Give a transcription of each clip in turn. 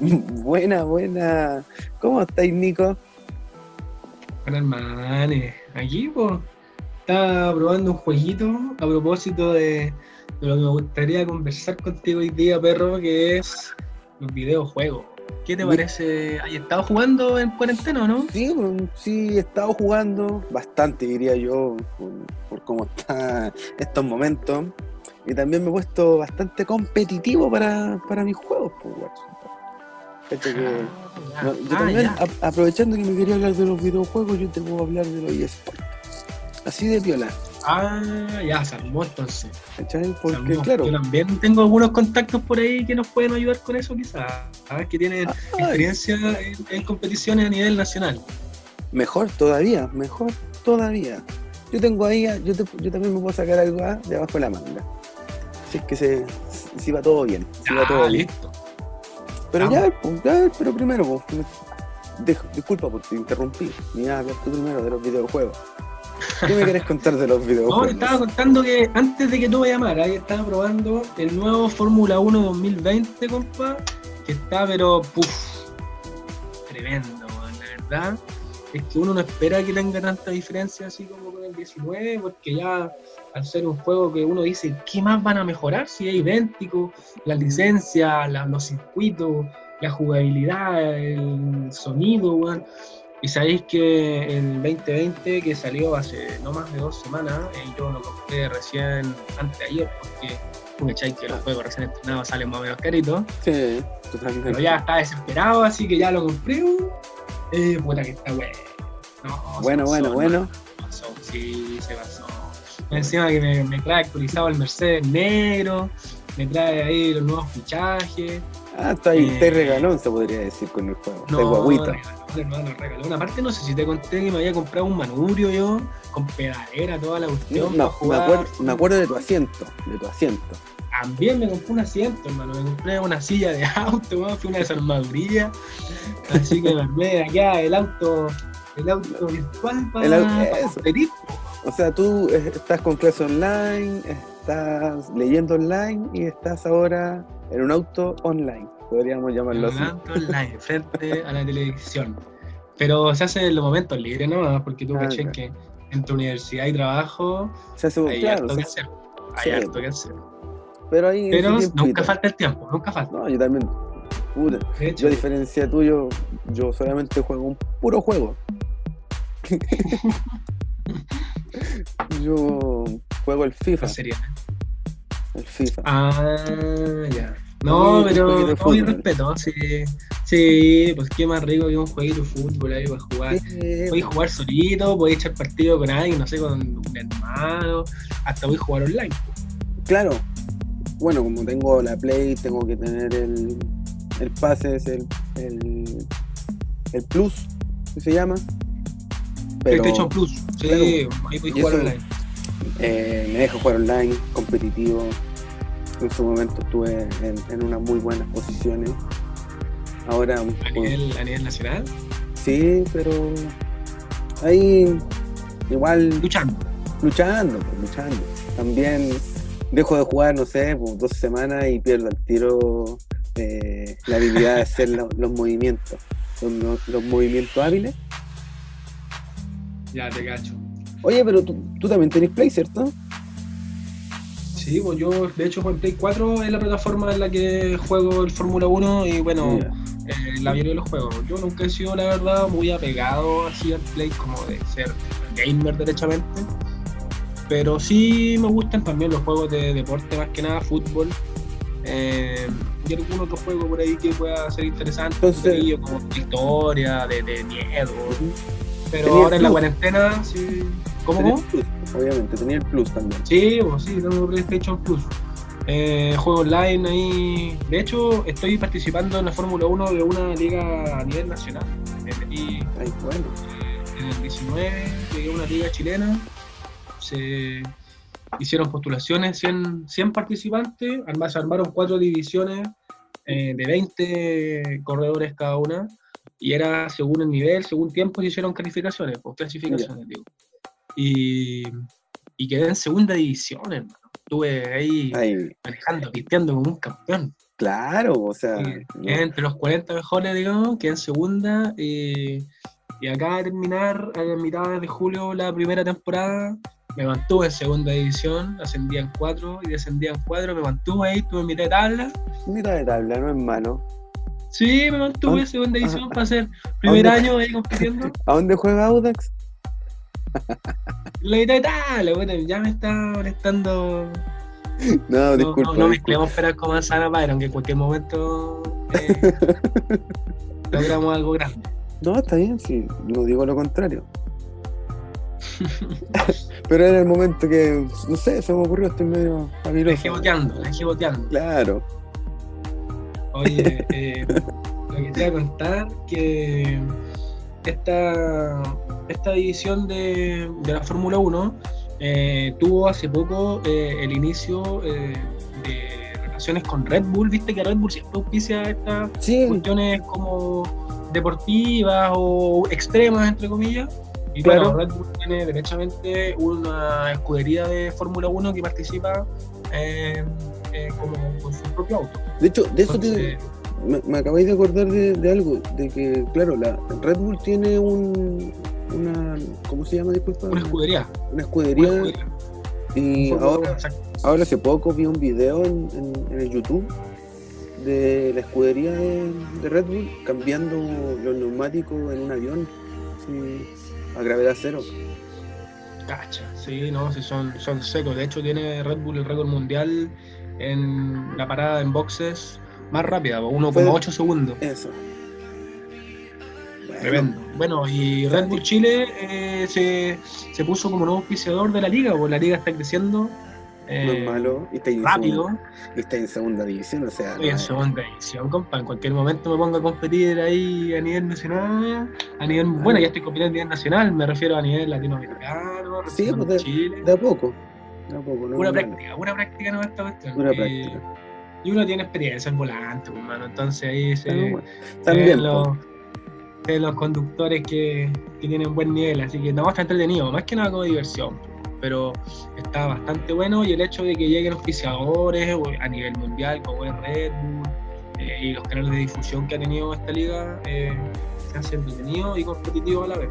Buena, buena. ¿Cómo estáis, Nico? Hola, hermanes. Aquí, pues, estaba probando un jueguito a propósito de, de lo que me gustaría conversar contigo hoy día, perro, que es los videojuegos. ¿Qué te parece? ¿Has estado jugando en cuarentena o no? Sí, sí, he estado jugando bastante, diría yo, por, por cómo está estos momentos. Y también me he puesto bastante competitivo para, para mis juegos, que- Ah, no, yo ah, también, a- aprovechando que me quería hablar de los videojuegos, yo te puedo hablar de los eSports. Así de piola, Ah, ya, se armó entonces. Porque, claro, Yo también tengo algunos contactos por ahí que nos pueden ayudar con eso, quizás. ¿sabes? Que tienen experiencia en, en competiciones a nivel nacional. mejor todavía, mejor todavía. Yo tengo ahí, yo, te- yo también me puedo sacar algo ah, de abajo de la manga. Si es que se, si va todo bien, si va todo Ah, bien. Pero ya, pues, ya, pero primero, pues, disculpa por te interrumpí. Me ibas a hablar tú primero de los videojuegos. ¿Qué me querés contar de los No, videojuegos? te estaba contando que antes de que tú me llamaras, ahí estaba probando el nuevo Fórmula 1 2020, compa, que está, pero, puff, tremendo, la verdad. Es que uno no espera que tenga tanta diferencia así como con el 19, porque ya al ser un juego que uno dice, ¿qué más van a mejorar si es idéntico? La licencia, la- los circuitos, la jugabilidad, el sonido, weón. Y sabéis que el 2020, que salió hace no más de dos semanas, eh, yo lo compré recién antes de ayer, porque cachai que los juegos recién estrenados salen más o menos caritos. Sí, totalmente. Pero ya estaba desesperado, así que ya lo compré. Eh, puta que está bueno. No, Bueno, pasó, bueno, bueno. pasó, sí, se pasó. Encima que me, me trae actualizado el Mercedes negro, me trae ahí los nuevos fichajes. Ah, está ahí, Eh, te regalón, se podría decir con el juego. No, guaguita. regaló, hermano, regaló. Una parte no sé si te conté que me había comprado un manurio yo, con pedalera, toda la cuestión. no, para me, jugar. acuerdo, me acuerdo de tu asiento, de tu asiento. También me compré un asiento, hermano. Me compré una silla de auto, fue una desarmaduría. Así que me armé acá el auto, el auto virtual para El au- eso. competir. O sea, tú estás con clase online, estás leyendo online y estás ahora en un auto online, podríamos llamarlo así. Hablando online, frente a la televisión. Pero se hace en los momentos libres nomás, porque tú Ah, caché claro. que en tu universidad y trabajo Se hace, hay claro, harto se- que hacer. Hay sí. harto que hacer. Pero ahí Pero nunca falta el tiempo, nunca falta. No, yo también. puta, yo a diferencia tuyo, yo solamente juego un puro juego. yo juego el FIFA, ¿cuál sería? el FIFA. Ah, ya. No, pero no, fútbol. respeto, sí. Sí, pues qué más rico que un jueguito de fútbol ahí para jugar. Eh, Podéis jugar solito, podéis echar partido con alguien, no sé, con un hermano, hasta voy a jugar online. Claro. Bueno, como tengo la Play, tengo que tener el, el pase, es el, el, el Plus, que se llama. Pero PlayStation Plus, sí, claro. ahí podéis jugar eso- online. eh, me deja jugar online, competitivo. En su momento estuve en, en unas muy buenas posiciones. Ahora, A pues, nivel, a nivel nacional, sí, pero ahí igual luchando. luchando, pues, luchando. También dejo de jugar, no sé, pues, dos semanas y pierdo al tiro eh, la habilidad de hacer lo- los movimientos, los, movimientos hábiles. Ya te cacho. Oye, pero tú, tú también tenés Play, ¿cierto? Sí, pues yo de hecho con Play 4 es la plataforma en la que juego el Fórmula 1 y bueno, eh, la mayoría de los juegos. Yo nunca he sido, la verdad, muy apegado así al Play como de ser gamer derechamente. Pero sí me gustan también los juegos de deporte, más que nada fútbol. Eh, y algún otro juego por ahí que pueda ser interesante, Entonces- como de historia, de, de miedo. Pero ahora en la cuarentena, sí. ¿Cómo? Tenía el Plus, obviamente, tenía el Plus también. Sí, pues sí, tengo PlayStation Plus. Eh, juego online ahí. De hecho, estoy participando en la Fórmula 1 de una liga a nivel nacional. Me metí Ay, bueno. en el 19, llegué a una liga chilena. Se hicieron postulaciones, 100, 100 participantes. Además, se armaron cuatro divisiones eh, de 20 corredores cada una. Y era según el nivel, según tiempo, se hicieron calificaciones, pues clasificaciones, digo. Y, y quedé en segunda división, hermano. Estuve ahí Ay, manejando, pisteando como un campeón. Claro, o sea. Y no. quedé entre los 40 mejores, digamos, que en segunda. Y, y acá de terminar a mitad de julio la primera temporada, me mantuve en segunda división, ascendí en 4 y descendí en 4, me mantuve ahí, tuve mitad de tabla. Mitad de tabla, no es malo. Sí, me mantuve ¿Dónde- en segunda división para ser primer año ahí compitiendo. ¿A dónde juega Audax? La mitad de tabla, bueno, ya me está molestando. No, No, disculpa. no, no disculpa. mezclemos peras con manzana, Byron, que en cualquier momento eh, logramos algo grande. No, está bien, sí, no digo lo contrario. Pero era el momento que, no sé, se me ocurrió, estoy medio La dejé boteando, la dejé boteando. Claro. Oye, eh, lo que te iba a contar que esta, esta división de, de la Fórmula 1 eh, tuvo hace poco eh, el inicio eh, de relaciones con Red Bull. Viste que Red Bull siempre auspicia estas Sí, cuestiones como deportivas o extremas, entre comillas. Y Claro. Red Bull tiene derechamente una escudería de Fórmula 1 que participa eh, eh, como con su propio auto. de hecho, de eso te, me, me acabáis de acordar de, de algo, de que, claro, la Red Bull tiene un, una, ¿cómo se llama? Disculpa. una escudería. Una Una escudería. escudería. Y ahora, ahora hace poco vi un video en, en- en el YouTube de la escudería de, de Red Bull cambiando los neumáticos en un avión a gravedad cero. Cacha, sí, no, sí son, son secos. De hecho, tiene Red Bull el récord mundial en la parada en boxes más rápida, po, 1,8 segundos. Eso. Bueno, Tremendo. Bueno, y Red Bull Chile eh, se, se puso como nuevo auspiciador de la liga, porque la liga está creciendo eh, No es malo. Y está, en rápido. segunda, y está en segunda división, o sea. Estoy en segunda división, compa. En cualquier momento me pongo a competir ahí a nivel nacional. A nivel, bueno, ya estoy compitiendo a nivel nacional, me refiero a nivel latinoamericano, Sí, pues, de Chile. De a poco. De a poco, no Pura es malo. práctica, pura práctica no esta cuestión. Pura Y- práctica. Y uno tiene experiencia en volante, pues, hermano. Entonces ahí se, Pero bueno, se También, los, se ven los conductores que, que tienen buen nivel. Así que no, está entretenido, más que nada como diversión. Pero está bastante bueno y el hecho de que lleguen auspiciadores o a nivel mundial como es Red Bull eh, y los canales de difusión que ha tenido esta liga eh, se hace entretenido y competitivo a la vez.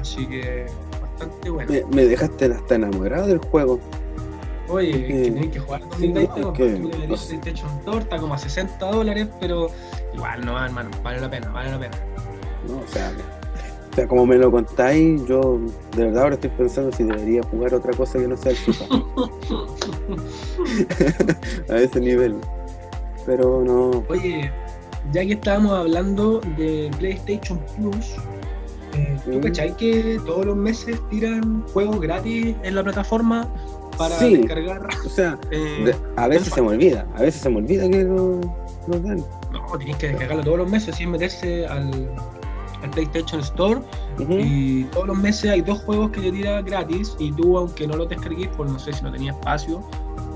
Así que bastante bueno. me, me dejaste hasta enamorado del juego. Oye, Eh, que tenés que jugar con sí, no, no deberías sé. haberte hecho un torta como a 60 dólares, pero igual no, hermano, vale la pena, vale la pena. ¿no? O sea, sea, como me lo contáis, yo de verdad ahora estoy pensando si debería jugar otra cosa que no sea el FIFA. a ese nivel. Pero no. Oye, ya que estábamos hablando de PlayStation Plus, eh, ¿tú Mm. cachai que todos los meses tiran juegos gratis en la plataforma para Sí. descargar? O sea, eh, a veces se me olvida. A veces se me olvida que lo, lo dan. no, tienes que descargarlo todos los meses sin meterse al, al PlayStation Store. Y todos los meses hay dos juegos que te tira gratis y tú, aunque no los descargues, por no sé si no tenías espacio,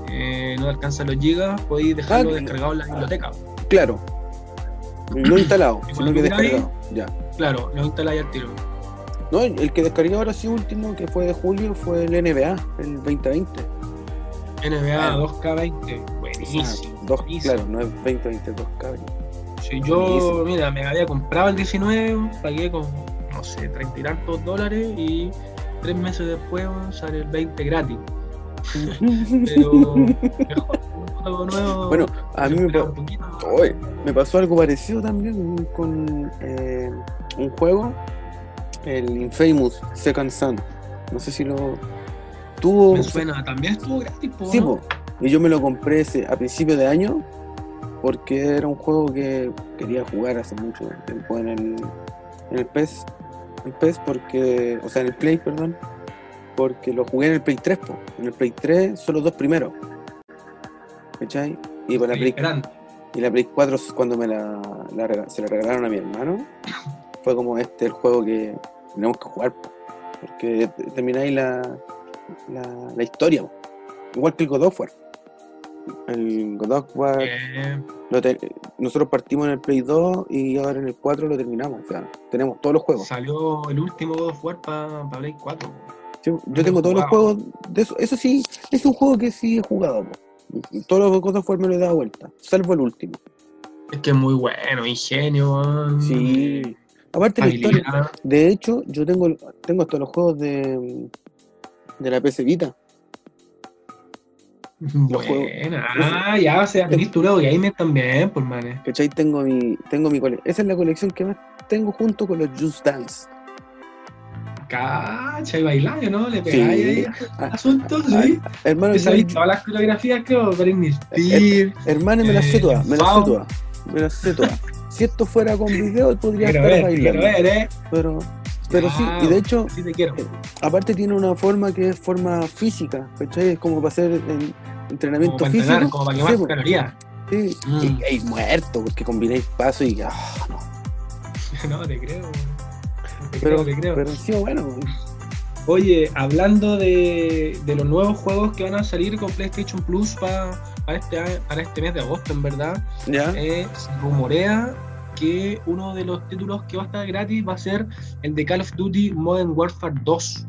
eh, no te alcanzan los gigas, podéis dejarlo Ah, descargado en la biblioteca. Claro. No instalado, sino que descargado. Ya. Claro, lo instaláis al tiro. No, el que descargué ahora sí último, que fue de julio, fue el NBA, el 2020. NBA Bueno. 2K20, buenísimo. Ah, buenísimo. claro, no es 2020, 2K. Si yo, mira, me había comprado el 19, pagué con, no sé, treinta y tantos dólares y tres meses después sale el 20 gratis. Pero mejor, nuevo. Bueno, a mí me, pa-. Oye, me pasó algo parecido también con eh, un juego, el Infamous Second Son. No sé si lo tuvo. Me suena, también estuvo gratis, po, Sí, ¿no? po. y yo me lo compré ese, a principio de año porque era un juego que quería jugar hace mucho tiempo en el, en el PES. El PES porque, o sea, en el Play, perdón, porque lo jugué en el Play 3, po. En el Play 3 son los dos primeros. ¿Cachai? Y para la Play y la Play 4 cuando me la, se la regalaron a mi hermano, fue como este el juego que tenemos que jugar, po, porque te- termináis la, la, la historia, po. igual que el God of War. El God of War, Eh, lo nosotros partimos en el Play 2 y ahora en el 4 lo terminamos, o sea, tenemos todos los juegos. salió el último God of War para Play 4. Sí, yo tengo todos los juegos de eso, eso sí, es un juego que sí he jugado, po. Todos los God of War me lo he dado vuelta, salvo el último. Es que es muy bueno, ingenio. Sí. Aparte la historia, de hecho, yo tengo, tengo hasta los juegos de, de la PC Vita. Buena. Ah, ya, o sea, tenés tu lado gamer también, por manes. ¿Cachai? Tengo mi, tengo mi colección. Esa es la colección que más tengo junto con los Just Dance. Cacha y bailar, ¿no? Le pegáis ahí Ah, asuntos, ah, sí. Hermano, sabéis todas las coreografías, creo, Eh, Spears. hermano, me las sé eh, todas, me las sé todas. Me las sé todas. Si esto fuera con video, podría estar bailando. ¿eh? Pero, sí, y de hecho, Sí te quiero. aparte tiene una forma que es forma física, ¿cachai? Es como para hacer en- Como entrenamiento para físico. entrenar, como para quemar Sí, calorías. sí. Mm. Y muerto, porque combináis pasos y. ah, no. No, te creo. Te Pero, creo, te creo. pero sí, bueno. Oye, hablando de, de los nuevos juegos que van a salir con PlayStation Plus pa- para, este, para este mes de agosto, en verdad, Ya. eh, se rumorea que uno de los títulos que va a estar gratis va a ser el de Call of Duty Modern Warfare 2,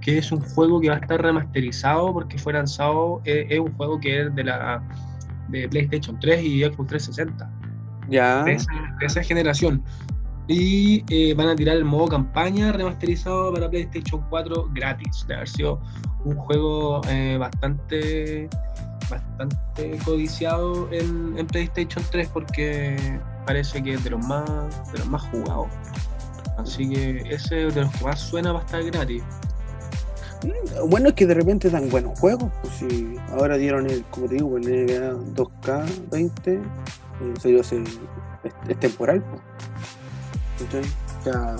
que es un juego que va a estar remasterizado porque fue lanzado, eh, es un juego que es de la de PlayStation 3 y Xbox 360 Ya. de esa, de esa generación. Y eh, van a tirar el modo campaña remasterizado para PlayStation 4 gratis. De haber sido un juego eh, bastante bastante codiciado en, en PlayStation 3 porque parece que es de los más de los más jugados. Así que ese de los que más suena va a estar gratis. Bueno, es que de repente dan buenos juegos. Pues si ahora dieron el, como te digo, el NBA 2K20, eh, salió es, es temporal. Pues. O sea,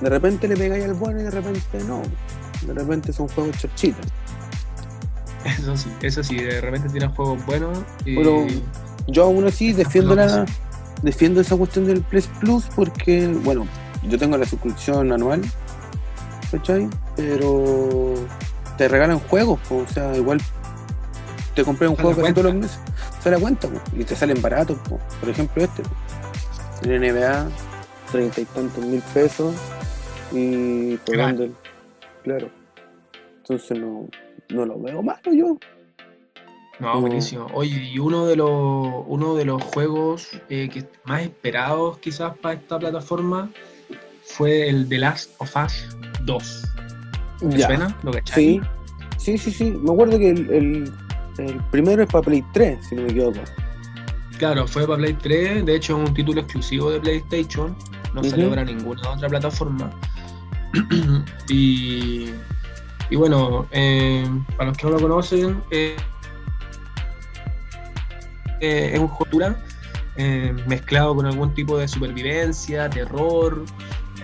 de repente le pegáis al bueno y de repente no. De repente son juegos chorchitas. Eso sí, eso sí, de repente tiran juegos buenos y Pero yo aún así defiendo que la defiendo esa cuestión del Plus Plus porque, bueno, yo tengo la suscripción anual, ¿cachai? Pero te regalan juegos, po, o sea, igual te compré un juego casi todos los meses, sale a cuenta, po, y te salen baratos, po. por ejemplo este, el NBA, treinta y tantos mil pesos, y pagando el, claro, entonces no, no lo veo malo yo. No, buenísimo. Oye, y uno de los, uno de los juegos eh, que más esperados quizás para esta plataforma fue el The Last of Us 2. ¿Te Ya. suena? Sí, sí, sí, sí. Me acuerdo que el, el- el primero es para Play 3, si no me equivoco. Claro, fue para Play 3, de hecho es un título exclusivo de PlayStation, no Ujú. salió para ninguna otra plataforma. y, y bueno, eh, para los que no lo conocen, eh, eh, es un aventura, eh, mezclado con algún tipo de supervivencia, terror.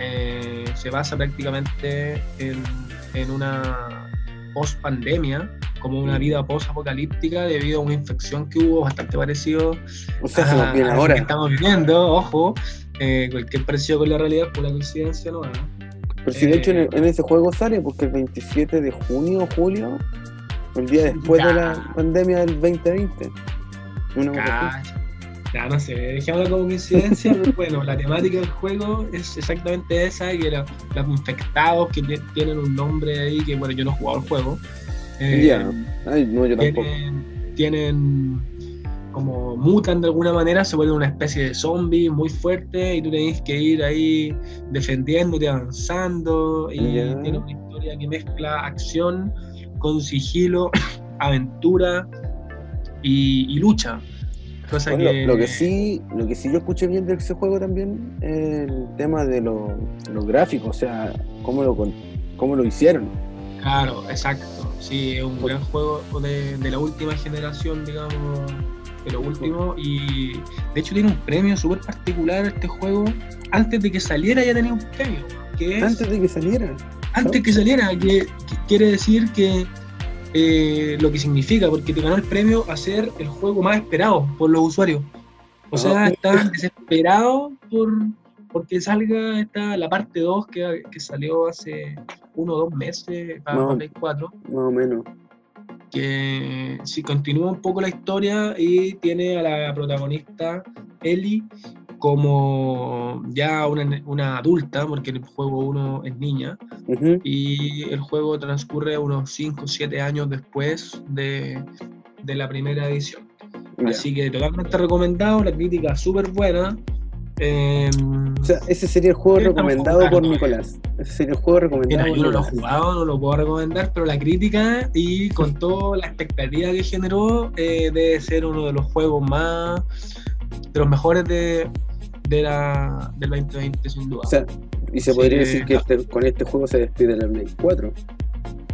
eh, se basa prácticamente en, en una post-pandemia, como una vida post-apocalíptica debido a una infección que hubo bastante parecido O sea, a- lo que estamos viviendo, ojo, eh, cualquier parecido con la realidad por la coincidencia no ¿no? Pero si de hecho en, eh, en ese juego sale, porque el 27 de junio julio, el día después de la pandemia del 2020. Una. Cacha. Ya no sé, dejémosla como coincidencia, pero bueno, la temática del juego es exactamente esa, que la- los infectados que ti- tienen un nombre ahí, que bueno, yo no he jugado el juego. eh, Ya. Ay, no, yo tampoco. tienen, tienen como mutan de alguna manera, se vuelven una especie de zombie muy fuerte y tú tenés que ir ahí defendiéndote, avanzando y Ya. tiene una historia que mezcla acción con sigilo, aventura y, y lucha. Cosa Bueno, que, lo, que sí, lo que sí yo escuché bien de ese juego también es el tema de lo- los gráficos, o sea, cómo lo, cómo lo hicieron. Claro, exacto. Sí, es un Por- gran juego de, de la última generación, digamos, de lo último. Y de hecho tiene un premio súper particular este juego. Antes de que saliera ya tenía un premio. Que es, Antes de que saliera. antes que saliera, que, que quiere decir que eh, lo que significa, porque te ganó el premio a ser el juego más esperado por los usuarios. O sea, Ah. están desesperados por porque salga esta, la parte 2 que, que salió hace uno o dos meses para No. Play 4 Más o menos. que si continúa un poco la historia y tiene a la protagonista Ellie como ya una, una adulta, porque en el juego uno es niña, y el juego transcurre unos 5 o 7 años después de, de la primera edición. Así que totalmente recomendado, la crítica súper buena. Eh, O sea, ese sería el juego recomendado por. Nicolás. Ese sería el juego recomendado Mira, por yo no lo he jugado, no lo puedo recomendar, pero la crítica y con toda la expectativa que generó, eh, debe ser uno de los juegos más, de los mejores de, de la, del 2020, sin duda. O sea, y se Sí, podría decir que no. este- con este juego se despide la Play 4.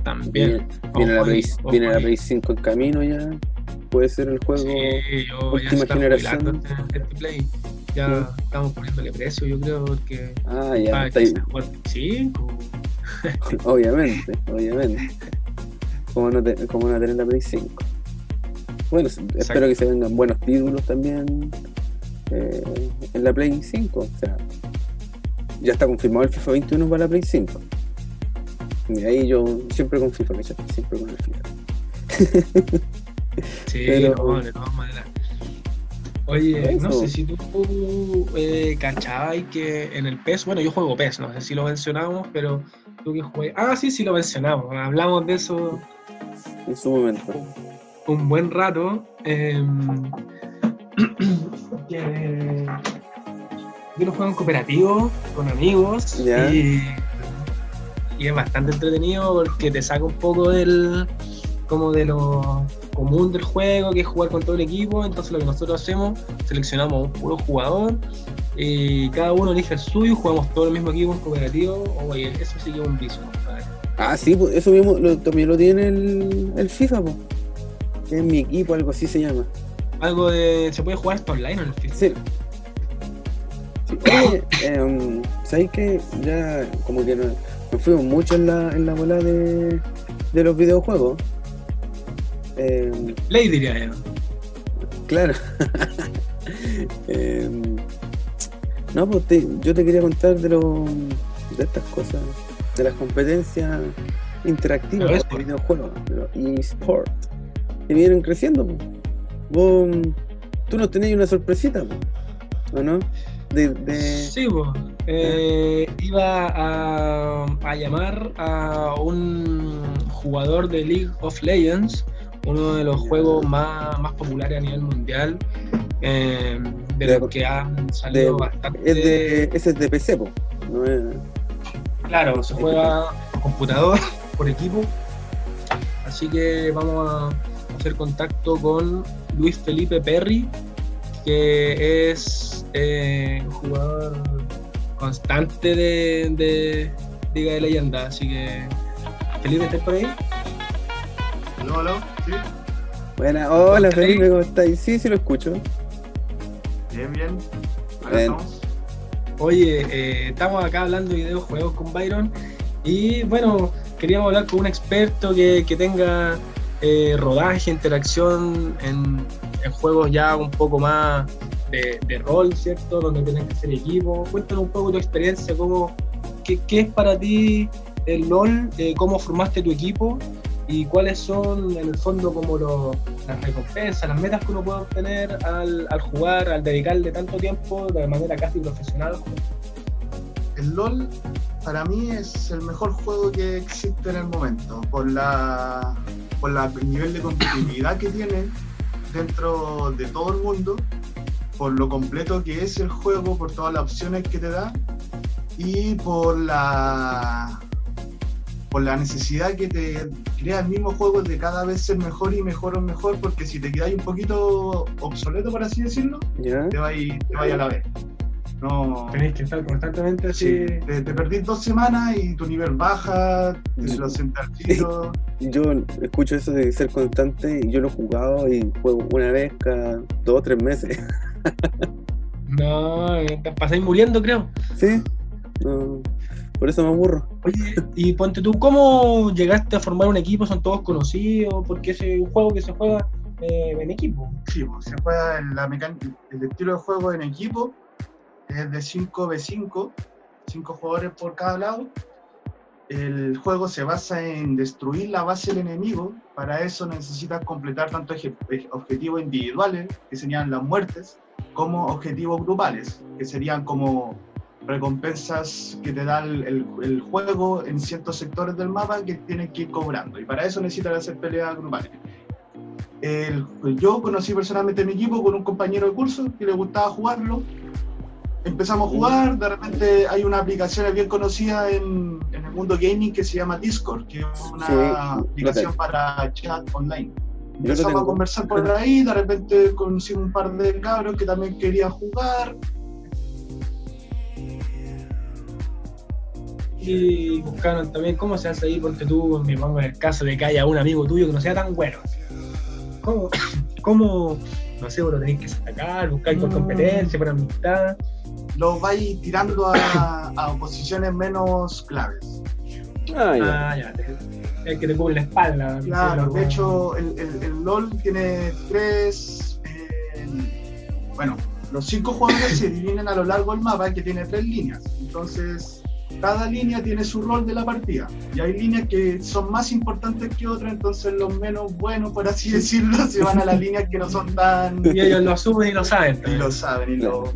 También. Viene, viene la Play, viene la. Play 5 en camino ya. Puede ser el juego. Sí, yo ya última generación. este, este Play. Ya estamos poniéndole precio, yo creo, porque. Ah, ya, ah, está ahí. quizás jugar sí, o- Obviamente, obviamente. ¿Cómo no, te- cómo no tener la Play 5? Bueno, espero que se vengan buenos títulos también eh, en la Play 5. O sea, ya está confirmado el FIFA 21 para la Play 5. Y ahí yo siempre con FIFA. Siempre con el FIFA. Sí, Pero- no, de todas maneras. Oye, no sé si tú eh, cachabas que en el PES, bueno, yo juego PES, no sé si lo mencionamos, pero tú que juegas. Ah, sí, sí lo mencionamos, hablamos de eso En su momento. un buen rato. eh, que yo lo juego en cooperativo, con amigos, y, y es bastante entretenido porque te saca un poco del como de lo común del juego, que es jugar con todo el equipo. Entonces lo que nosotros hacemos, seleccionamos un puro jugador y cada uno elige el suyo, jugamos todo el mismo equipo en cooperativo. Oye, eso sí que es un vicio, compadre. Ah, sí, pues, eso mismo lo- también lo tiene el, el FIFA, pues. Es mi equipo, algo así se llama. Algo de. Se puede jugar hasta online en el FIFA. Sí. Oye, em, ¿sabes que Ya como que nos, nos fuimos mucho en la, en la bola de, de los videojuegos. Em, Play diría yo. claro. Em, no, pues te- yo te quería contar de, lo, de estas cosas, de las competencias interactivas Los de videojuegos, de los eSports, que vienen creciendo. pues. Vos, tú nos tenéis una sorpresita, pues, ¿o no? De, de- Sí, pues. eh, iba a, a llamar a un jugador de League of Legends, uno de los juegos más, más populares a nivel mundial, eh, de, De- los que han salido de- bastante. es de, ese es de PC, po, no es- Claro, se juega a computador por equipo. Así que vamos a hacer contacto con Luis Felipe Perry, que es eh, un jugador constante de, de Liga de Leyenda. Así que, Felipe, ¿estás por ahí? ¿Aló, aló? ¿Sí? Buena, hola. Felipe, ¿cómo estás? Sí, sí lo escucho. Bien, bien. Acá Bien. estamos. Oye, eh, estamos acá hablando de videojuegos con Byron y bueno, queríamos hablar con un experto que, que tenga eh, rodaje, interacción en, en juegos ya un poco más de, de rol, ¿cierto? Donde tienes que hacer equipo. Cuéntanos un poco tu experiencia, cómo, qué, qué es para ti el LOL, eh, cómo formaste tu equipo y cuáles son en el fondo como lo- las recompensas, las metas que uno puede obtener al, al jugar, al dedicarle tanto tiempo de manera casi profesional. El LOL para mí es el mejor juego que existe en el momento, por la por la- el nivel de competitividad que tiene dentro de todo el mundo, por lo completo que es el juego, por todas las opciones que te da y por la por la necesidad que te crea el mismo juego de cada vez ser mejor y mejor o mejor, porque si te quedas un poquito obsoleto, por así decirlo, ¿Ya? te va a ir, te va a, ir a la vez. No. Tenéis que estar constantemente así. Sí, te, te perdís dos semanas y tu nivel baja, te Sí. lo sienta al tiro. Yo escucho eso de ser constante y yo lo he jugado y juego una vez cada dos o tres meses. No, te pasáis muriendo, creo. ¿Sí? No, por eso me aburro. Oye, y ponte tú, ¿cómo llegaste a formar un equipo? ¿Son todos conocidos? Porque es un juego que se juega eh, en equipo. Sí, pues, se juega en la mecánica, el estilo de juego en equipo es de 5v5, 5 jugadores por cada lado. El juego se basa en destruir la base del enemigo. Para eso necesitas completar tanto objetivos individuales, que serían las muertes, como objetivos grupales, que serían como recompensas que te da el, el- el juego en ciertos sectores del mapa que tienes que ir cobrando. Y para eso necesitas hacer peleas grupales. el- yo conocí personalmente mi equipo con un compañero de curso que le gustaba jugarlo. Empezamos a jugar, de repente hay una aplicación bien conocida en, en el mundo gaming que se llama Discord, que es una Sí, aplicación para chat online. Empezamos tengo. a conversar por ahí, de repente conocí un par de cabros que también querían jugar. Y buscaron también cómo se hace ahí, porque tú, me pongo en el caso de que haya un amigo tuyo que no sea tan bueno. ¿Cómo, cómo no sé, vos lo tenéis que sacar, buscar por Mm. competencia, por amistad? Los vais tirando a, a posiciones menos claves. Ah, ya. Ah, ya, te- el que te cubre la espalda. Claro, de hecho el, el- el LOL tiene tres... eh, bueno, los cinco jugadores se dividen a lo largo del mapa que tiene tres líneas. Entonces, cada línea tiene su rol de la partida. Y hay líneas que son más importantes que otras, entonces los menos buenos, por así decirlo, se van a las líneas que no son tan... Y ellos lo asumen y lo saben. y lo saben y lo,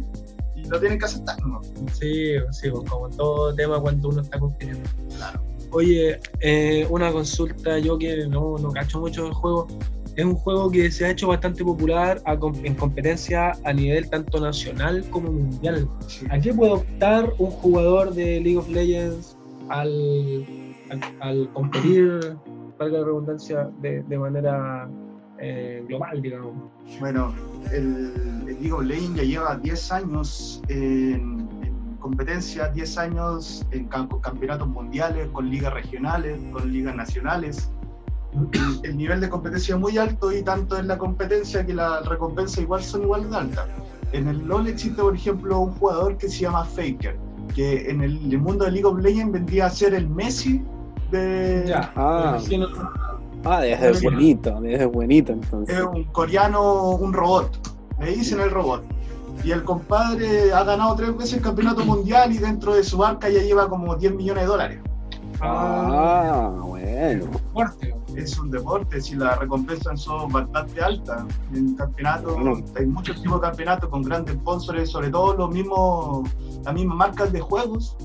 y lo tienen que aceptar. ¿no? Sí, sí, pues, como todo tema cuando uno está compitiendo. Claro. Oye, eh, una consulta, yo que no, no cacho mucho del juego, es un juego que se ha hecho bastante popular en competencia a nivel tanto nacional como mundial. Sí. ¿A qué puede optar un jugador de League of Legends al, al, al competir, valga la redundancia, de, de manera eh, global, digamos? Bueno, el, el League of Legends ya lleva 10 años en competencia, 10 años en cam- con campeonatos mundiales, con ligas regionales, con ligas nacionales. El, el nivel de competencia es muy alto y tanto en la competencia que la recompensa igual son igual de altas. En el LoL existe, por ejemplo, un jugador que se llama Faker, que en el, el mundo de League of Legends vendría a ser el Messi de, Ya, Ah. imagino- Ah, debe Sí. bonito, debe ser bonito entonces. es un coreano, un robot. Le dicen el robot. Y el compadre ha ganado tres veces el campeonato mundial y dentro de su barca ya lleva como 10 millones de dólares. Ah, bueno. fuerte. Es un deporte, si las recompensas son bastante altas. En campeonato, Bueno. hay muchos tipos de campeonatos con grandes sponsors, sobre todo los mismos, las mismas marcas de juegos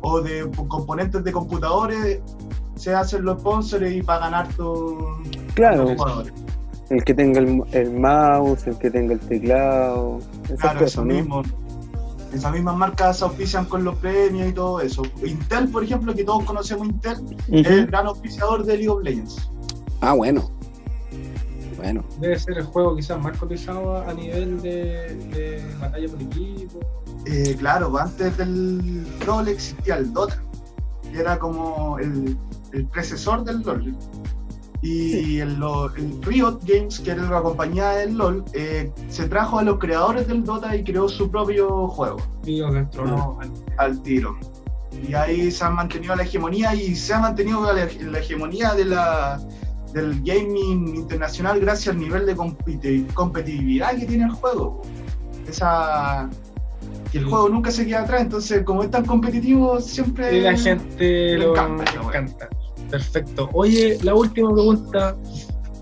o de componentes de computadores. Se hacen los sponsors y pagan harto Claro, los jugadores. El que tenga el, el mouse, el que tenga el teclado, esas Claro, cosas, eso ¿no? mismo. Esas mismas marcas se auspician con los premios y todo eso. Intel, por ejemplo, que todos conocemos Intel, es el gran auspiciador de League of Legends. Ah, bueno. Bueno. Debe ser el juego quizás más cotizado a nivel de, de batalla por equipo. Eh, claro, antes del LOL existía el Dota, que era como el, el predecesor del LOL. Y el, lo- el Riot Games, que era la compañía del LOL, eh, se trajo a los creadores del Dota y creó su propio juego. Y al- al tiro. Y ahí se ha mantenido la hegemonía y se ha mantenido la, la hegemonía de la, del gaming internacional gracias al nivel de competi- competitividad que tiene el juego. Esa, que el juego nunca se queda atrás, entonces como es tan competitivo siempre... Y la gente le lo encanta wea. encanta. Perfecto. Oye, la última pregunta,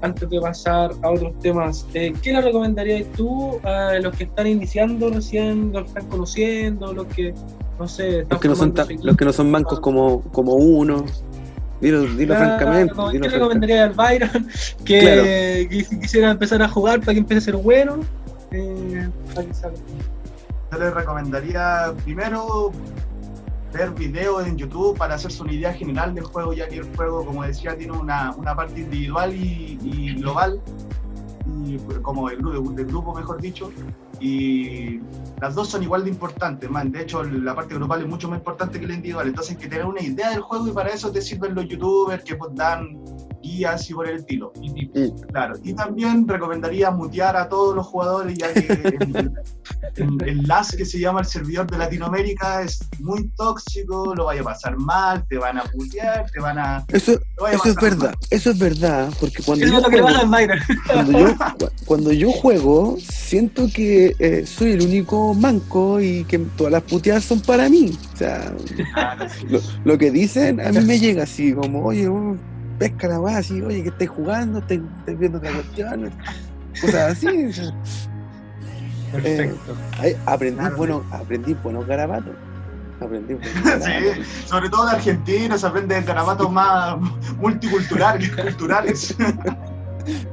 antes de pasar a otros temas. eh, ¿Qué le recomendarías tú a los que están iniciando recién, los que están conociendo, los que, no sé, están Los que no son, los que no son mancos como, como uno. Dilo, dilo Claro, francamente. ¿Qué dilo le francamente. recomendaría al Byron que, Claro. que quisiera empezar a jugar para que empiece a ser bueno? Eh, para que salga. Yo les recomendaría primero ver videos en YouTube para hacerse una idea general del juego, ya que el juego, como decía, tiene una, una parte individual y, y global, y como el del grupo, mejor dicho, y las dos son igual de importantes, man. De hecho, la parte grupal es mucho más importante que la individual, entonces hay que tener una idea del juego y para eso te sirven los youtubers que pues, dan guías y por el estilo. Y. Mm. Claro, y también recomendaría mutear a todos los jugadores, ya que el, el, el LAS que se llama el servidor de Latinoamérica es muy tóxico, lo vaya a pasar mal, te van a putear, te van a. Eso, a eso es verdad, eso es verdad, porque cuando Eso yo, es lo que le juego, cuando, yo, cu- cuando yo juego, siento que eh, soy el único manco y que todas las puteadas son para mí. O sea, mal. sí. lo, lo que dicen a mí me llega así, como, oye, pesca la weá así, oye, que estés jugando, estés, estés viendo otra cuestión, cosas así. o sea, Perfecto. ay, aprendí, Claro, bueno, aprendí buenos garabatos. Aprendí buenos Sí, sobre todo de Argentina se aprende de garabatos más multiculturales, culturales.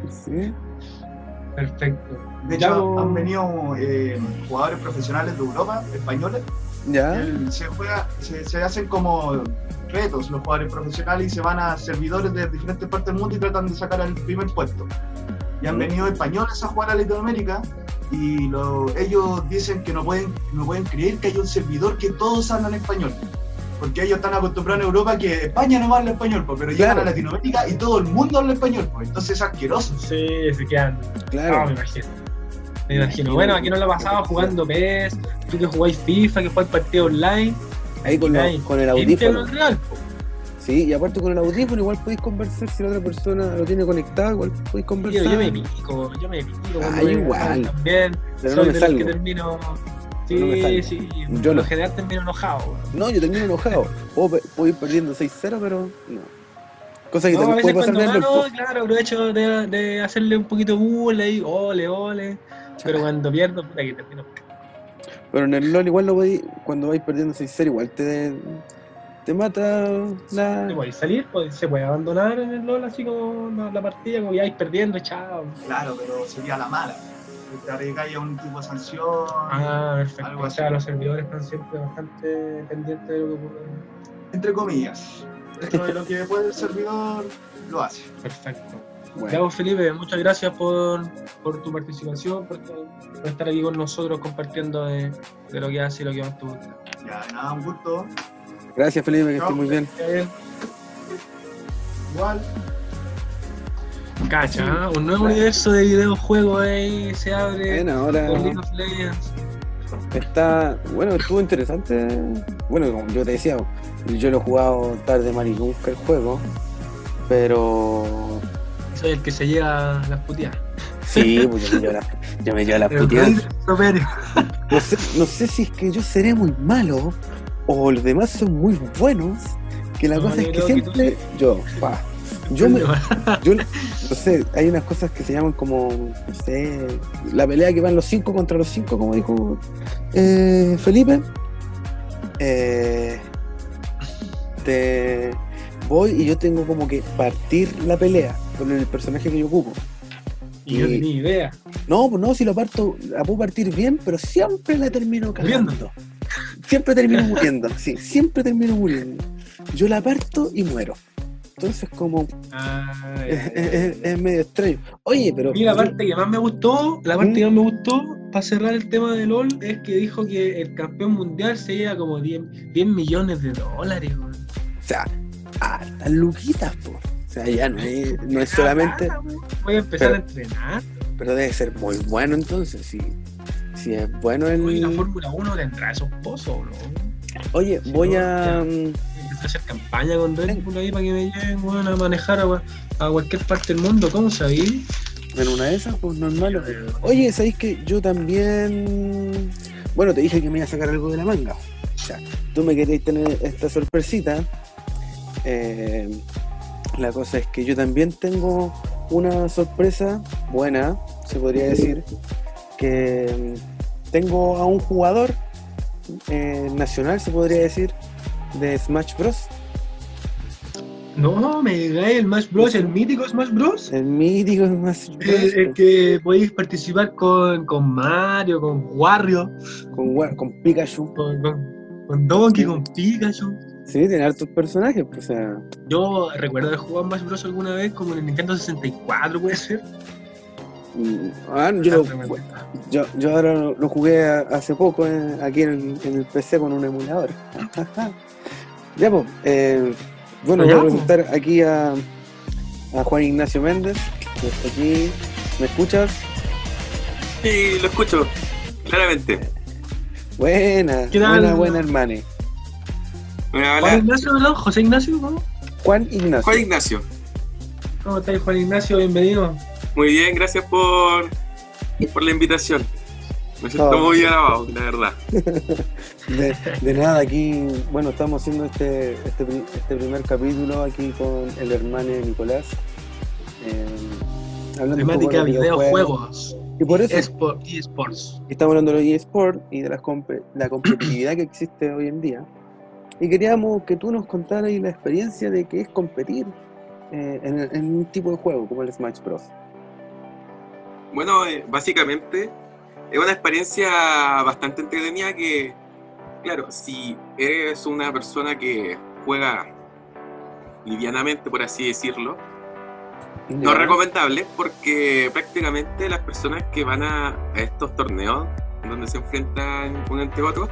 Sí. Perfecto. De hecho, han venido eh, jugadores profesionales de Europa, españoles. ¿Ya? Él- se, juega, se, se hacen como retos los jugadores profesionales y se van a servidores de diferentes partes del mundo y tratan de sacar el primer puesto. Y han Mm. venido españoles a jugar a Latinoamérica y lo- ellos dicen que no pueden, no pueden creer que hay un servidor que todos hablan español. Porque ellos están acostumbrados en Europa que España no habla español, pues, pero llegan Claro. a Latinoamérica y todo el mundo habla español. pues. Entonces es asqueroso. Sí, se quedan. Claro. Ah, me imagino. Me imagino. Bueno, aquí no lo pasaba jugando PES, tú que jugáis FIFA, que jugáis partido online. Ahí con, Ahí. con el audífono. al real. Sí, y aparte con el audífono igual podéis conversar si la otra persona lo tiene conectado, igual podéis conversar. yo me pico, yo me pico. Ah, igual. También. Pero no me de los que salgo. termino. Sí, No me salgo. sí. Yo no. general termino enojado. No, yo termino enojado. Puedo, puedo ir perdiendo 6-0, pero no. Cosa que No, a también veces puede pasar cuando LOL, claro, aprovecho de, de hacerle un poquito burla y ole, ole. Pero cuando pierdo, puta que termino. Pero en el LOL igual lo voy, cuando vais perdiendo 6-0, igual te, te mata la... ¿Se puede salir? Pues, ¿Se puede abandonar en el LOL así como la, la partida? Como ya vais perdiendo, chao. Claro, pero sería la mala. Te arriesgáis a un tipo de sanción. Ah, perfecto. Algo O sea, así. los servidores están siempre bastante pendientes de lo que ocurre. Entre comillas. Dentro de lo que puede el servidor, lo hace. Perfecto. Ya Bueno, vos, Felipe, muchas gracias por, por tu participación, por, por estar aquí con nosotros compartiendo de, de lo que hace y lo que más te gusta. Ya, nada, un gusto. gracias Felipe, que estés muy bien. Ya bien. Igual. Cacha, ¿ah? un nuevo universo de videojuegos ahí se abre Bueno, ahora con League of Legends. está, bueno, estuvo interesante. Bueno, como yo te decía, yo lo he jugado tarde, nunca el juego, pero Soy el que se llega a las puteadas. sí, pues yo me llevo la, yo me llevo la El puteada. rey del improperio. No sé, no sé si es que yo seré muy malo o los demás son muy buenos, que la No, cosa es que creo que tú siempre yo, pa, yo me, yo no sé, hay unas cosas que se llaman como, no sé, la pelea que van los cinco contra los cinco, como dijo eh, Felipe. Eh, te voy y yo tengo como que partir la pelea con el personaje que yo ocupo. Y yo ni idea. No, pues no, si lo parto, la puedo partir bien, pero siempre la termino cagando. Siempre termino muriendo, sí, siempre termino muriendo. Yo la parto y muero. Entonces como Ah, es, es- es- medio extraño. Oye, pero mí la parte que más me gustó, la parte ¿Mm? que más me gustó, para cerrar el tema de LOL, es que dijo que el campeón mundial se lleva como 10, 10 millones de dólares. weón. o sea, hartas luquitas, po. O sea, ya no es, no es solamente, Ah. Voy a empezar Pero- a entrenar. pero debe ser muy bueno entonces, si, si es bueno Hoy la el... Fórmula 1 tendrá esos pozos, ¿no? Oye, Sí, voy no, a... mm, Empezar a hacer campaña con Red Bull ahí para que me lleven weón, a manejar a, a cualquier parte del mundo. ¿Cómo sabí? En una de esas, pues normal. Oye, ¿sabéis que yo también... Bueno, te dije que me iba a sacar algo de la manga. O sea, tú me queréis tener esta sorpresita. Eh, la cosa es que yo también tengo una sorpresa buena, se podría decir, que mm, tengo a un jugador eh, nacional, se podría decir, de Smash Bros. No, me digáis el Smash Bros, el mítico Smash Bros. El mítico Smash Bros. El, el que podéis participar con, con Mario, con Wario, Con, con Pikachu. con, con, con Donkey, Sí. con Pikachu. Sí, tiene hartos personajes, pues, o sea... Yo recuerdo haber jugado Smash Bros alguna vez como en el Nintendo 64, puede ser. mm, ah, yo, lo-. Yo, yo ahora lo, lo jugué a- hace poco eh, aquí en el, en el PC con un emulador. ya, pues, eh, bueno, Ya, voy a pues. presentar aquí a, a Juan Ignacio Méndez, que está aquí. ¿Me escuchas? Sí, lo escucho, claramente. Buena, buena, buena, hermane. Juan. Ignacio, ¿no? José Ignacio, ¿cómo? Juan Ignacio. Juan Ignacio. ¿Cómo estáis, Juan Ignacio? Bienvenido. Muy bien, gracias por, por la invitación. Me siento Oh. muy grabado, la verdad. De, de nada, aquí, bueno, estamos haciendo este, este, este primer capítulo aquí con el hermano Nicolás. eh, hablando Temática de videojuegos. Y por eso Esport, eSports. Estamos hablando de los eSports y de la, compe- la competitividad que existe hoy en día. Y queríamos que tú nos contaras la experiencia de qué es competir eh, en, en un tipo de juego como el Smash Bros. Bueno, eh, básicamente es una experiencia bastante entretenida que, claro, si eres una persona que juega livianamente, por así decirlo, no es recomendable porque prácticamente las personas que van a, a estos torneos donde se enfrentan uno entre otros,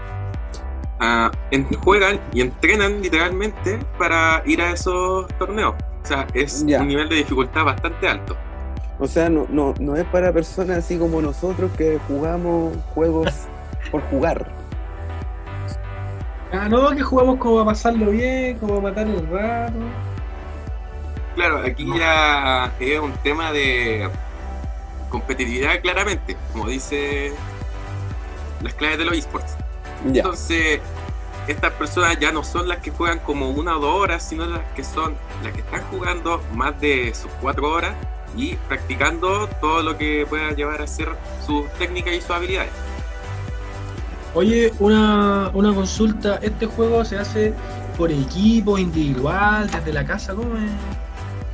en- juegan y entrenan literalmente para ir a esos torneos. O sea, es Ya. un nivel de dificultad bastante alto. O sea, no, no, no es para personas así como nosotros que jugamos juegos por jugar. Ah, no, que jugamos como a pasarlo bien, como a matar el rato. Claro, aquí ya es un tema de competitividad claramente, como dice las claves de los esports. Entonces, estas personas ya no son las que juegan como una o dos horas, sino las que son las que están jugando más de sus cuatro horas y practicando todo lo que pueda llevar a ser sus técnicas y sus habilidades. Oye, una, una consulta, ¿este juego se hace por equipo, individual, desde la casa? ¿Cómo es?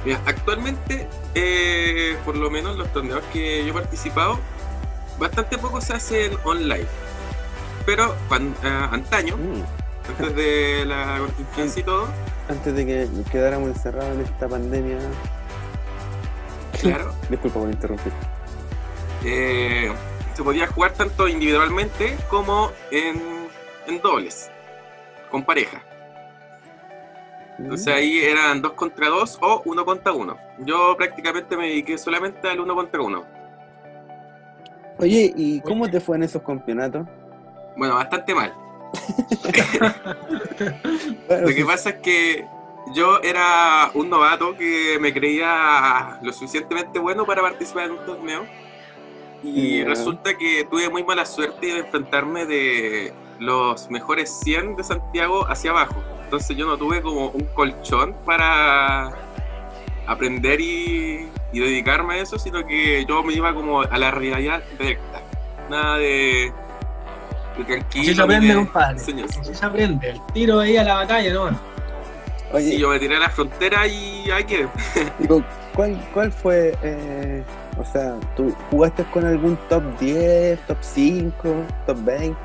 Mira, actualmente, eh, por lo menos los torneos que yo he participado, bastante poco se hacen online. Pero cuando, antaño, Mm. antes de la contingencia y todo, Antes de que quedáramos encerrados en esta pandemia. claro, Disculpa por interrumpir. eh, se podía jugar tanto individualmente como en, en dobles, con pareja. Entonces ahí eran dos contra dos o uno contra uno. Yo prácticamente me dediqué solamente al uno contra uno. Oye, ¿y cómo te fue en esos campeonatos? Bueno, bastante mal. Bueno, Lo que sí, pasa es que yo era un novato que me creía lo suficientemente bueno para participar en un torneo. Y Ya. resulta que tuve muy mala suerte de enfrentarme de los mejores 100 de Santiago hacia abajo. Entonces yo no tuve como un colchón para aprender y, y dedicarme a eso, sino que yo me iba como a la realidad directa. Nada de tranquilo. Así se aprende, de compadre. Así se aprende. El tiro ahí a la batalla, ¿no? Oye, Y yo me tiré a la frontera y ahí quedé. digo, ¿cuál, ¿cuál fue? eh, o sea, ¿tú jugaste con algún top 10, top 5, top 20?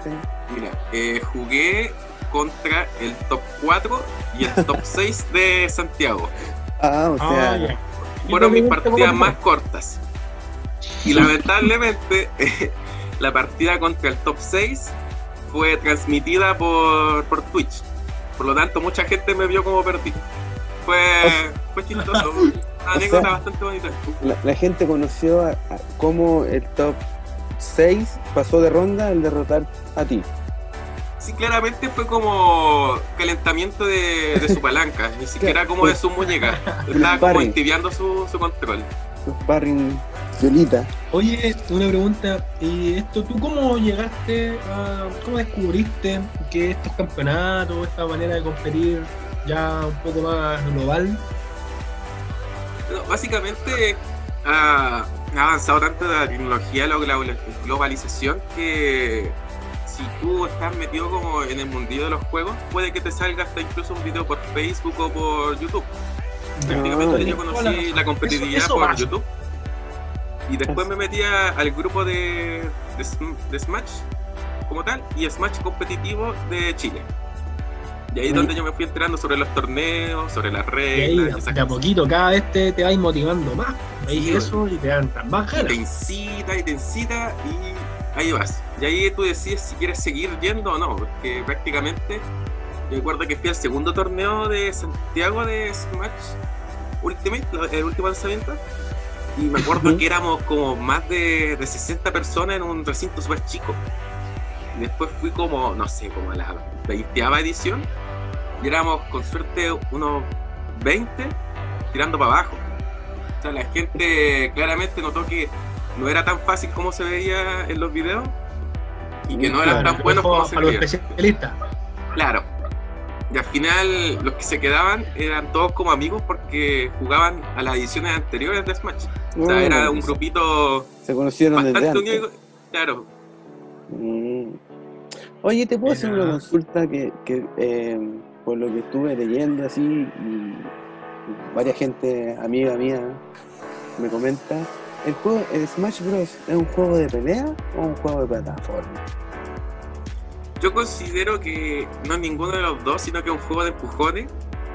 Mira, eh, jugué contra el top 4 y el top 6 de Santiago. Ah, o sea, Ah, ya. Fueron mis ¿Y cómo te partidas más cortas. Y lamentablemente, la partida contra el top 6 fue transmitida por, por Twitch. Por lo tanto, mucha gente me vio como perdí. Fue, fue chistoso. Una anécdota sea- bastante bonita. la, la gente conoció a, a cómo el top 6 pasó de ronda al derrotar a ti. Sí, claramente fue como calentamiento de, de su palanca, ni siquiera como de su muñeca. Estaba como entibiando su, su control. Sparring violita. Oye, una pregunta. ¿Y esto tú cómo llegaste a. cómo descubriste que estos campeonatos, esta manera de competir ya un poco más global? No, básicamente ha, avanzado tanto la tecnología, la glo- globalización, que si tú estás metido como en el mundillo de los juegos, puede que te salga hasta incluso un video por Facebook o por YouTube. Prácticamente yo conocí la competitividad Eso- eso por. YouTube. Y después me metí a- al grupo de, de, Sm- de Smash como tal y Smash competitivo de Chile. Y ahí es donde yo me fui enterando sobre los torneos, sobre las Y ahí, reglas, de, esas de a poquito, cada vez te, te vais motivando más. Veis Sí, eso y te dan tan más y te ganas. incita y te incita y ahí vas. Y ahí tú decides si quieres seguir yendo o no, porque prácticamente yo recuerdo que fui al segundo torneo de Santiago de Smash Ultimate, el último lanzamiento, y me acuerdo que éramos como más de, de 60 personas en un recinto súper chico. Y después fui como, no sé, como a la 20 edición, y éramos con suerte unos 20 tirando para abajo. O sea, la gente claramente notó que no era tan fácil como se veía en los videos y que no eran Claro, tan buenos como se para los especialistas. Claro. Y al final los que se quedaban eran todos como amigos porque jugaban a las ediciones anteriores de Smash. O sea, era un grupito Se conocieron desde antes. unido. Claro. Mm. Oye, ¿te puedo hacer una consulta que, que, eh, por lo que estuve leyendo así y, y varias gente amiga mía me comenta? ¿el, juego, ¿el Smash Bros. es un juego de pelea o un juego de plataforma? Yo considero que no es ninguno de los dos, sino que es un juego de empujones.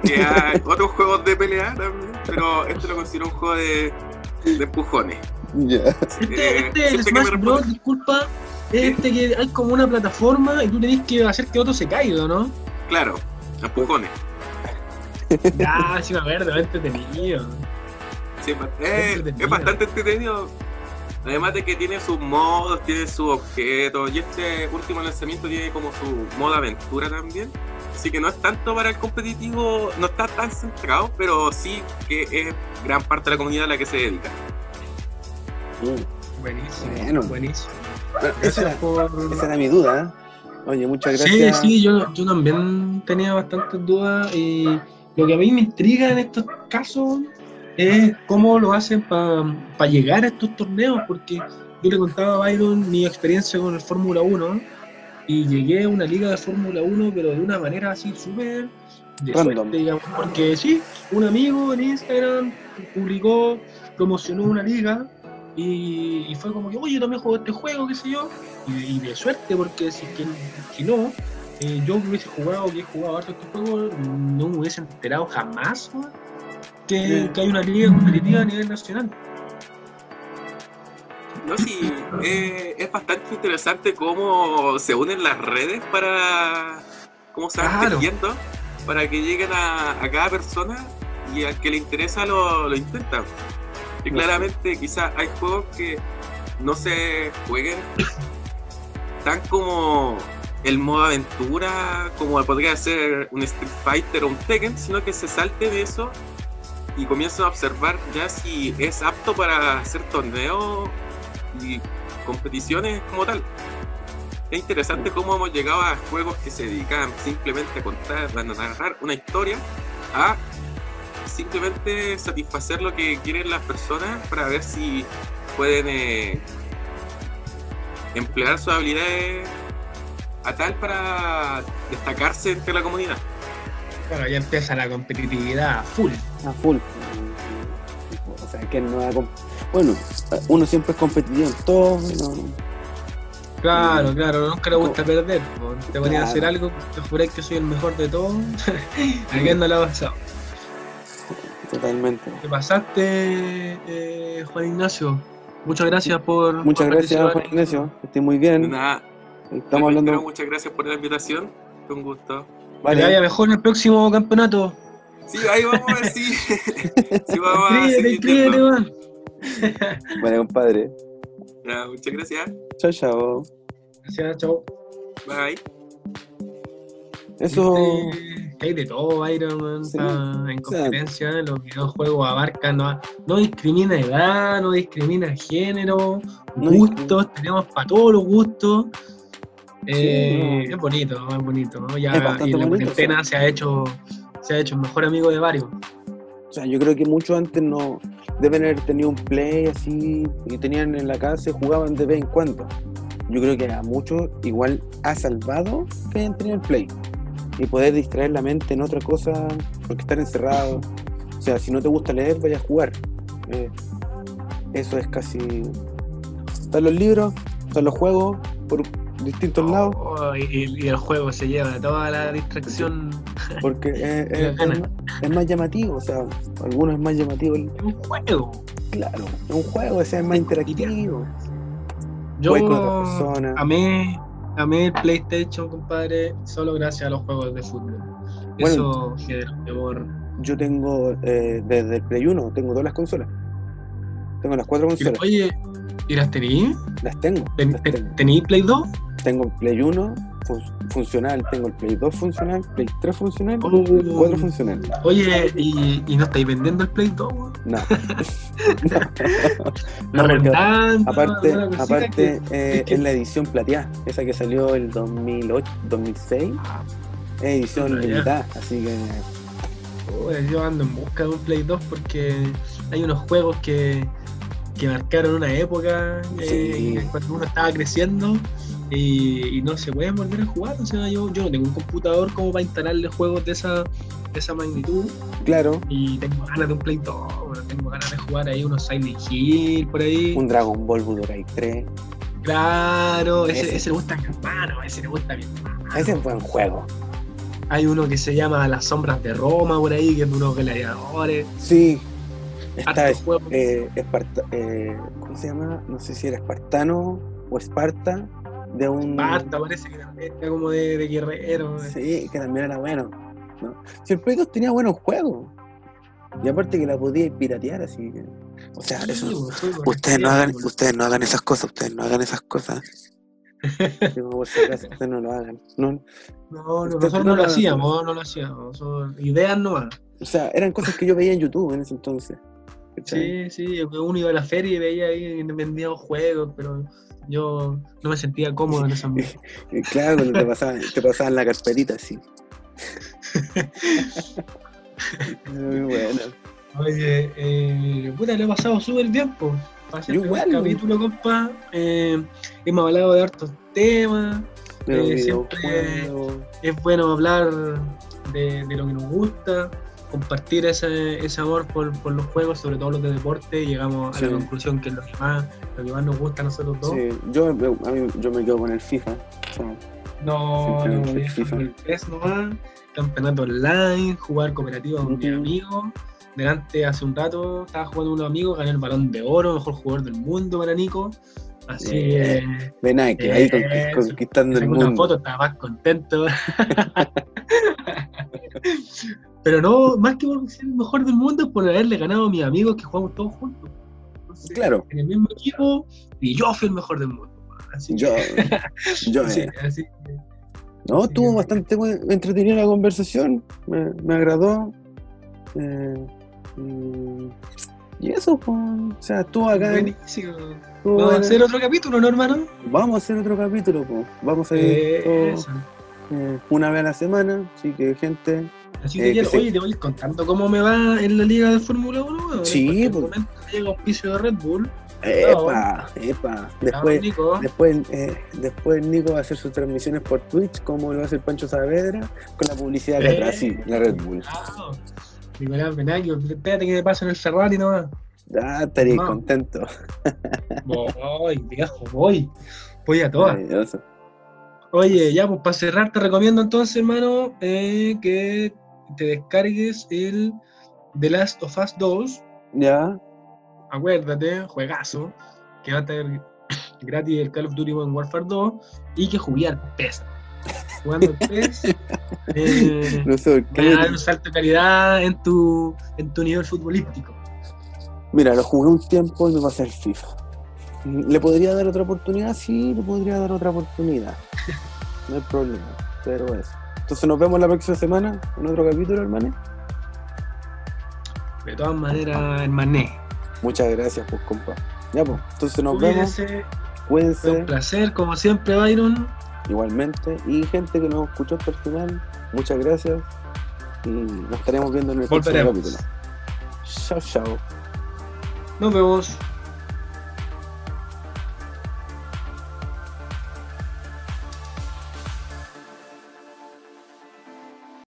Que hay otros juegos de pelea también, pero este lo considero un juego de, de empujones. Ya. Este, Eh, este el Smash Bros, disculpa, es este que hay como una plataforma y tú tenés que hacer que otro se caiga, ¿no? Claro, empujones. Ya, sí me acuerdo, es entretenido. Sí, es eh, entretenido. es bastante entretenido. Además de que tiene sus modos, tiene sus objetos. Y este último lanzamiento tiene como su modo aventura también. Así que no es tanto para el competitivo, no está tan centrado, pero sí que es gran parte de la comunidad a la que se dedica. Mm. Buenísimo, Bueno. buenísimo. Bueno, esa, era, Gracias por... esa era mi duda. ¿eh? Oye, muchas Sí, gracias. sí, yo, yo también tenía bastantes dudas y lo que a mí me intriga en estos casos es cómo lo hacen para llegar a estos torneos, porque yo le contaba a Byron mi experiencia con el Fórmula 1 y llegué a una liga de Fórmula 1 pero de una manera así súper de suerte, digamos, porque sí, un amigo en Instagram publicó, promocionó una liga y, y fue como que, oye, yo también juego este juego, qué sé yo, y, y de suerte, porque si, que, si no, eh, yo hubiese jugado, que he jugado harto este juego, no me hubiese enterado jamás que, hay una liga competitiva a nivel nacional. No, sí, eh, es bastante interesante cómo se unen las redes para. cómo se van Claro. tejiendo para que lleguen a, a cada persona y al que le interesa lo, lo intenta. Y No claramente, quizás hay juegos que no se jueguen tan como el modo aventura, como podría ser un Street Fighter o un Tekken, sino que se salte de eso y comiencen a observar ya si es apto para hacer torneos y competiciones como tal. Es interesante cómo hemos llegado a juegos que se dedican simplemente a contar, a narrar una historia, a simplemente satisfacer lo que quieren las personas para ver si pueden eh, emplear sus habilidades a tal para destacarse entre la comunidad. Claro, ya empieza la competitividad a full. A full. O sea, que no a Bueno, uno siempre es competitivo en todo. ¿no? Claro, claro, nunca le gusta perder. po. Te ponía a Claro. hacer algo, te juré que soy el mejor de todos. ¿A quién no le ha pasado? Totalmente. ¿Te pasaste, eh, Juan Ignacio? Muchas gracias por. Muchas por gracias. Juan Ignacio. Que esté muy bien. Nada, Estamos hablando. muchas gracias por la invitación. Fue un gusto. Que te vaya Vale. mejor en el próximo campeonato. Sí, ahí vamos a ver si, si vamos a Inscríbete, seguir. Vale, compadre. Ya, muchas gracias. Chao, chao. Gracias, chao. Bye. Eso. Este, que hay de todo, Iron Man, Sí, en o sea- competencia. Los videojuegos abarcan, no, no discrimina edad, no discrimina género, No gustos, tenemos para todos los gustos. Eh. Es bonito, es bonito. ¿no? Ya, Es bastante y la cuarentena se ha hecho se ha hecho el mejor amigo de varios. O sea, yo creo que muchos antes no deben haber tenido un play así y tenían en la casa y jugaban de vez en cuando. Yo creo que a muchos igual ha salvado que hayan tenido el play y poder distraer la mente en otra cosa porque estar encerrado. O sea, si no te gusta leer, vaya a jugar. Eh, eso es casi. Están los libros, están los juegos por distintos lados Oh, y, y el juego se lleva toda la distracción. porque es, Y las es- más llamativo. O sea, algunos es más llamativo. el- Es un juego. Claro, es un juego, o sea, es más interactivo. Yo con otra persona. amé, amé el PlayStation, compadre, solo gracias a los juegos de fútbol. Eso generó. Yo tengo eh, desde el Play 1, tengo todas las consolas. Tengo las cuatro consolas. Oye, ¿y las tení? Las tengo. ¿Ten- las ten- tengo. ¿Tení Play 2? Tengo el Play 1 fun- funcional, tengo el Play 2 funcional, Play 3 funcional, Oh. Play 4 funcional. Oye, ¿y, y no estáis vendiendo el Play 2? weón? No. no, no, aparte, aparte que- eh, que- la edición plateada, esa que salió el 2008, 2006, es edición Ah, limitada, así que Oye, yo ando en busca de un Play 2 porque hay unos juegos que, que marcaron una época eh, Sí. cuando uno estaba creciendo y, y no se pueden volver a jugar. O sea, yo, yo no tengo un computador como para instalarle juegos de esa, de esa magnitud claro, y tengo ganas de un Play 2, bueno, tengo ganas de jugar ahí unos Silent Hill por ahí. Un Dragon Ball Budokai 3. Claro, ese, Ese. ese le gusta a mi hermano, ese le gusta a mi hermano. Ese es buen juego. Hay uno que se llama Las Sombras de Roma por ahí, que es de unos gladiadores. Sí. Está es- juego. eh, Esparta- eh, ¿Cómo se llama? No sé si era Espartano o Esparta. De un. Esparta parece que también era como de, de guerrero. Sí, que también era bueno. ¿no? Si el Play 2 tenía buenos juegos. Y aparte que la podía piratear, así que. O sea, Sí, eso. pues, con Ustedes no hagan, tiempo. ustedes no hagan esas cosas, ustedes no hagan esas cosas. Digo, por si acaso, ustedes no lo hagan. No, No, nosotros no no lo hacíamos, no lo hacíamos. Son ideas nomás. o sea, eran cosas que yo veía en YouTube en ese entonces. Sí, sí, uno iba a la feria y veía ahí y vendían juegos, pero yo no me sentía cómodo en esa ambiente. Claro, cuando te pasaban, te pasaban la carpetita así. Muy bueno. Oye, eh, puta, lo he pasado súper bien. Pasé Yo el capítulo, compa. Eh, hemos hablado de hartos temas. Pero Eh, siempre-. Es bueno hablar de, de lo que nos gusta, compartir ese, ese amor por, por los juegos, sobre todo los de deporte. y Llegamos a la conclusión que es lo que más, lo que más nos gusta a nosotros dos. Sí, yo, a mí, yo me quedo con el FIFA. o sea, No, no, el FIFA. el PES nomás, campeonato online, jugar cooperativo con mis amigos. Delante, hace un rato, estaba jugando unos amigos, gané el balón de oro, mejor jugador del mundo para Nico. Así Bien. que de Nike, ahí conqui- conquistando el saqué una mundo. foto, estaba más contento. Pero no, más que por ser el mejor del mundo, es por haberle ganado a mis amigos que jugamos todos juntos. Entonces, Claro. En el mismo equipo, y yo fui el mejor del mundo. Así Yo, yo que, sí, era. así No, Sí, estuvo sí. bastante entretenida la conversación. Me, me agradó. Eh, y eso, pues. O sea, estuvo acá. Buenísimo. estuvo Vamos a hacer otro capítulo, ¿no, hermano? Vamos a hacer otro capítulo, pues. Vamos a ir Eh, todo, eh, una vez a la semana. Así que, gente. Así eh, que que quiero, se- oye, te voy a ir contando cómo me va en la liga de Fórmula 1. weón, Sí, pues. el momento que llega auspicio de Red Bull. Epa, epa. Después, después, eh, después Nico va a hacer sus transmisiones por Twitch, como lo a hacer Pancho Saavedra, con la publicidad que Eh. atrás, sí, la Red Bull. Claro. Nicolás Benagio, espérate que me paso en el Ferrari nomás. Ah, estaría contento. Voy, viejo, voy. Voy a todas. Oye, ya, pues para cerrar, te recomiendo entonces, hermano, eh, que te descargues el The Last of Us 2. Ya, Acuérdate, juegazo, que va a estar gratis el Call of Duty Modern Warfare 2 y que jugué al PES. Jugando al PES, eh, no sé vaya a dar un salto de calidad en tu, en tu nivel futbolístico. Mira, lo jugué un tiempo y me pasé el FIFA. ¿Le podría dar otra oportunidad? Sí, le podría dar otra oportunidad. No hay problema, pero eso. Entonces nos vemos la próxima semana en otro capítulo, hermano. De todas maneras, hermané. Muchas gracias, pues, compa. Ya, pues, entonces nos vemos. Cuídense, fue un placer, como siempre, Byron. igualmente. Y gente que nos escuchó hasta el final, muchas gracias. Y nos estaremos viendo en el próximo capítulo. Chao, chao. Nos vemos.